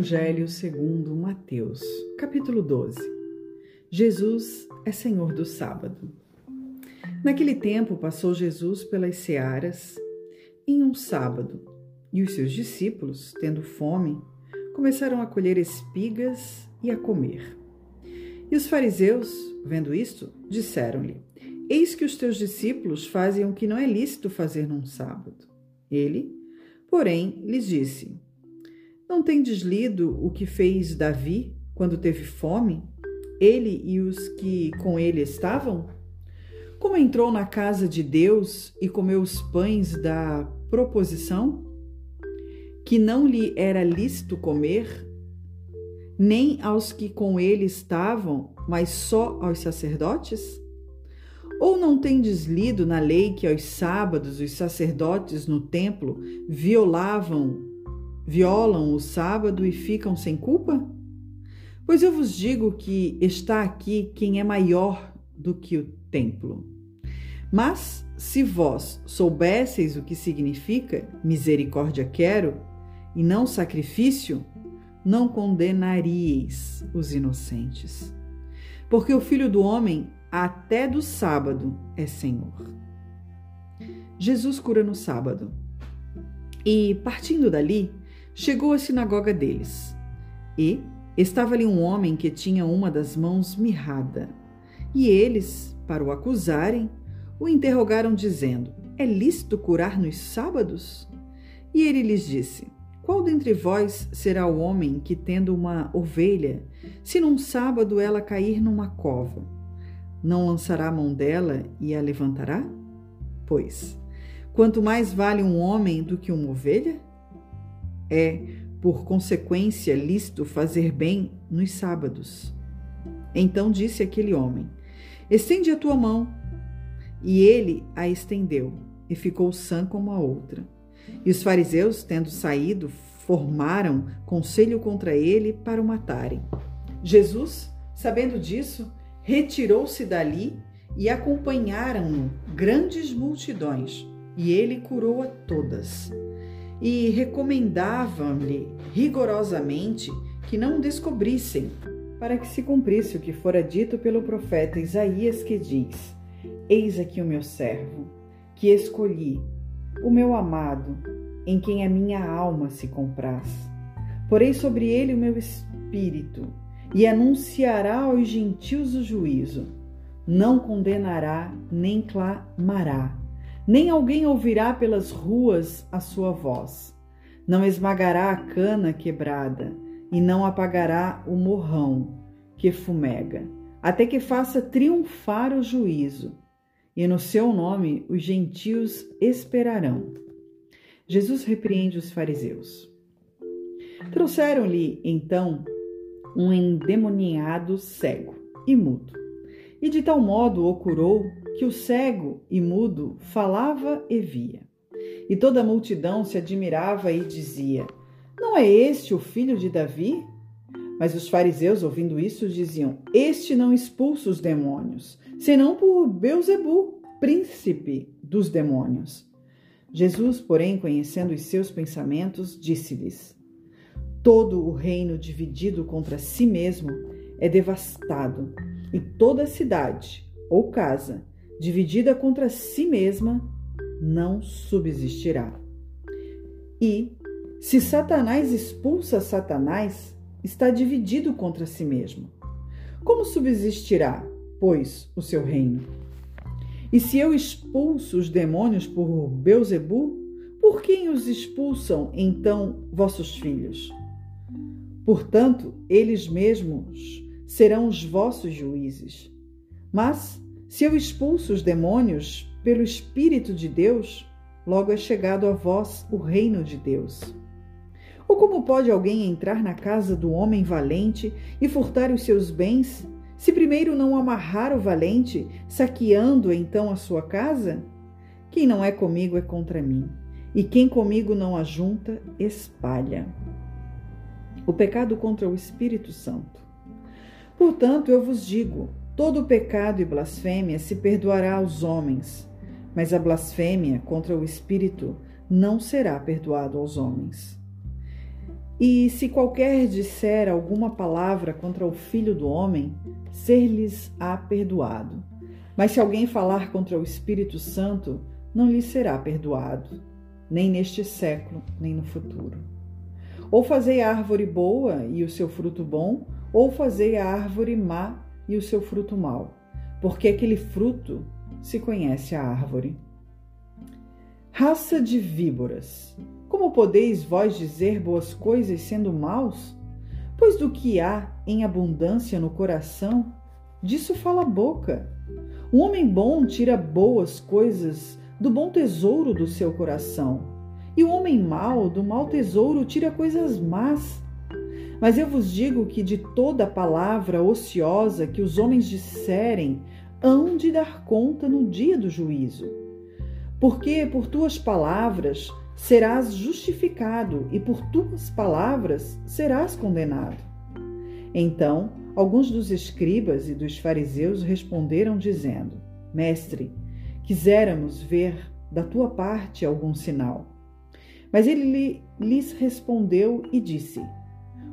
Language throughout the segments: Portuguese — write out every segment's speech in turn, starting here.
Evangelho segundo Mateus, capítulo 12. Jesus é Senhor do sábado. Naquele tempo passou Jesus pelas searas em um sábado, e os seus discípulos, tendo fome, começaram a colher espigas e a comer. E os fariseus, vendo isto, disseram-lhe: Eis que os teus discípulos fazem o que não é lícito fazer num sábado. Ele, porém, lhes disse: não tendes lido o que fez Davi quando teve fome, ele e os que com ele estavam? Como entrou na casa de Deus e comeu os pães da proposição, que não lhe era lícito comer, nem aos que com ele estavam, mas só aos sacerdotes? Ou não tendes lido na lei que aos sábados os sacerdotes no templo violavam violam o sábado e ficam sem culpa? Pois eu vos digo que está aqui quem é maior do que o templo. Mas se vós soubesseis o que significa misericórdia quero e não sacrifício, não condenaríeis os inocentes. Porque o filho do homem, até do sábado, é Senhor. Jesus cura no sábado. E, partindo dali, chegou à sinagoga deles. E estava ali um homem que tinha uma das mãos mirrada. E eles, para o acusarem, o interrogaram, dizendo: É lícito curar nos sábados? E ele lhes disse: Qual dentre vós será o homem que, tendo uma ovelha, se num sábado ela cair numa cova, não lançará a mão dela e a levantará? Pois, quanto mais vale um homem do que uma ovelha? É, por consequência, lícito fazer bem nos sábados. Então disse aquele homem: Estende a tua mão. E ele a estendeu, e ficou sã como a outra. E os fariseus, tendo saído, formaram conselho contra ele para o matarem. Jesus, sabendo disso, retirou-se dali e acompanharam-no grandes multidões, e ele curou a todas e recomendavam-lhe rigorosamente que não descobrissem, para que se cumprisse o que fora dito pelo profeta Isaías, que diz: Eis aqui o meu servo, que escolhi, o meu amado, em quem a minha alma se compraz. Porei sobre ele o meu espírito, e anunciará aos gentios o juízo. Não condenará, nem clamará nem alguém ouvirá pelas ruas a sua voz. Não esmagará a cana quebrada, e não apagará o morrão que fumega, até que faça triunfar o juízo, e no seu nome os gentios esperarão. Jesus repreende os fariseus. Trouxeram-lhe então um endemoniado cego e mudo, e de tal modo o curou que o cego e mudo falava e via. E toda a multidão se admirava e dizia: Não é este o filho de Davi? Mas os fariseus, ouvindo isso, diziam: Este não expulsa os demônios, senão por Beuzebu, príncipe dos demônios. Jesus, porém, conhecendo os seus pensamentos, disse-lhes: Todo o reino dividido contra si mesmo é devastado, e toda cidade ou casa dividida contra si mesma, não subsistirá. E, se Satanás expulsa Satanás, está dividido contra si mesmo. Como subsistirá, pois, o seu reino? E se eu expulso os demônios por Beuzebu, por quem os expulsam então vossos filhos? Portanto, eles mesmos serão os vossos juízes. Mas se eu expulso os demônios pelo Espírito de Deus, logo é chegado a vós o reino de Deus. Ou como pode alguém entrar na casa do homem valente e furtar os seus bens, se primeiro não amarrar o valente, saqueando então a sua casa? Quem não é comigo é contra mim, e quem comigo não ajunta, espalha. O pecado contra o Espírito Santo. Portanto, eu vos digo: Todo pecado e blasfêmia se perdoará aos homens, mas a blasfêmia contra o Espírito não será perdoado aos homens. E se qualquer disser alguma palavra contra o Filho do Homem, ser-lhes-á perdoado. Mas se alguém falar contra o Espírito Santo, não lhe será perdoado, nem neste século, nem no futuro. Ou fazei a árvore boa e o seu fruto bom, ou fazei a árvore má e o seu fruto mau, porque aquele fruto se conhece a árvore. Raça de víboras, como podeis vós dizer boas coisas sendo maus? Pois do que há em abundância no coração, disso fala a boca. O homem bom tira boas coisas do bom tesouro do seu coração, e o homem mau do mau tesouro tira coisas más. Mas eu vos digo que de toda palavra ociosa que os homens disserem, hão de dar conta no dia do juízo. Porque por tuas palavras serás justificado e por tuas palavras serás condenado. Então, alguns dos escribas e dos fariseus responderam, dizendo: Mestre, quiséramos ver da tua parte algum sinal. Mas ele lhes respondeu e disse: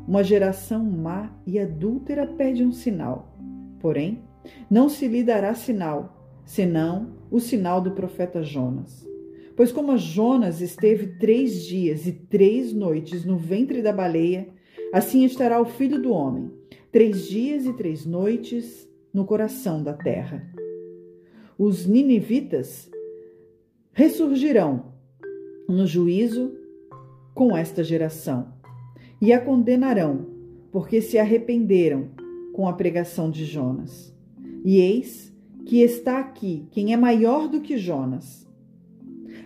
Uma geração má e adúltera pede um sinal. Porém, não se lhe dará sinal, senão o sinal do profeta Jonas. Pois como Jonas esteve três dias e três noites no ventre da baleia, assim estará o filho do homem, três dias e três noites no coração da terra. Os ninivitas ressurgirão no juízo com esta geração e a condenarão, porque se arrependeram com a pregação de Jonas. E eis que está aqui quem é maior do que Jonas.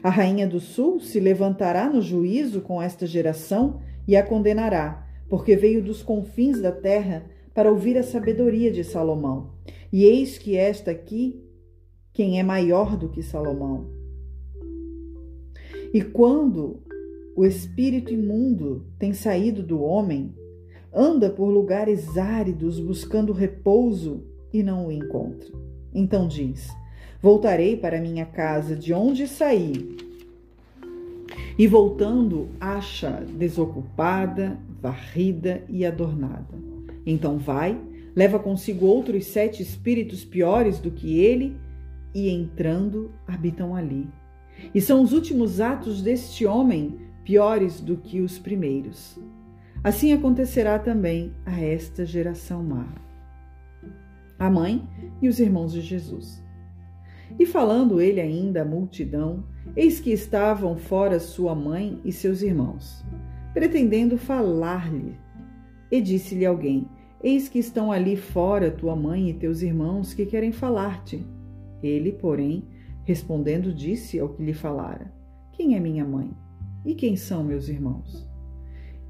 A rainha do sul se levantará no juízo com esta geração e a condenará, porque veio dos confins da terra para ouvir a sabedoria de Salomão. E eis que esta aqui, quem é maior do que Salomão. E quando o espírito imundo tem saído do homem, anda por lugares áridos buscando repouso e não o encontra. Então diz: Voltarei para minha casa de onde saí. E voltando, acha desocupada, varrida e adornada. Então vai, leva consigo outros sete espíritos piores do que ele, e entrando, habitam ali. E são os últimos atos deste homem piores do que os primeiros. Assim acontecerá também a esta geração má. A mãe e os irmãos de Jesus. E falando ele ainda à multidão, eis que estavam fora sua mãe e seus irmãos, pretendendo falar-lhe. E disse-lhe alguém: Eis que estão ali fora tua mãe e teus irmãos que querem falar-te. Ele, porém, respondendo, disse ao que lhe falara: Quem é minha mãe? E quem são meus irmãos?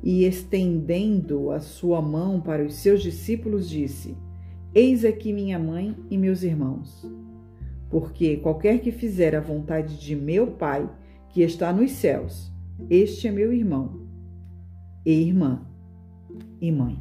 E estendendo a sua mão para os seus discípulos, disse: Eis aqui minha mãe e meus irmãos porque qualquer que fizer a vontade de meu Pai, que está nos céus, este é meu irmão, e irmã e mãe.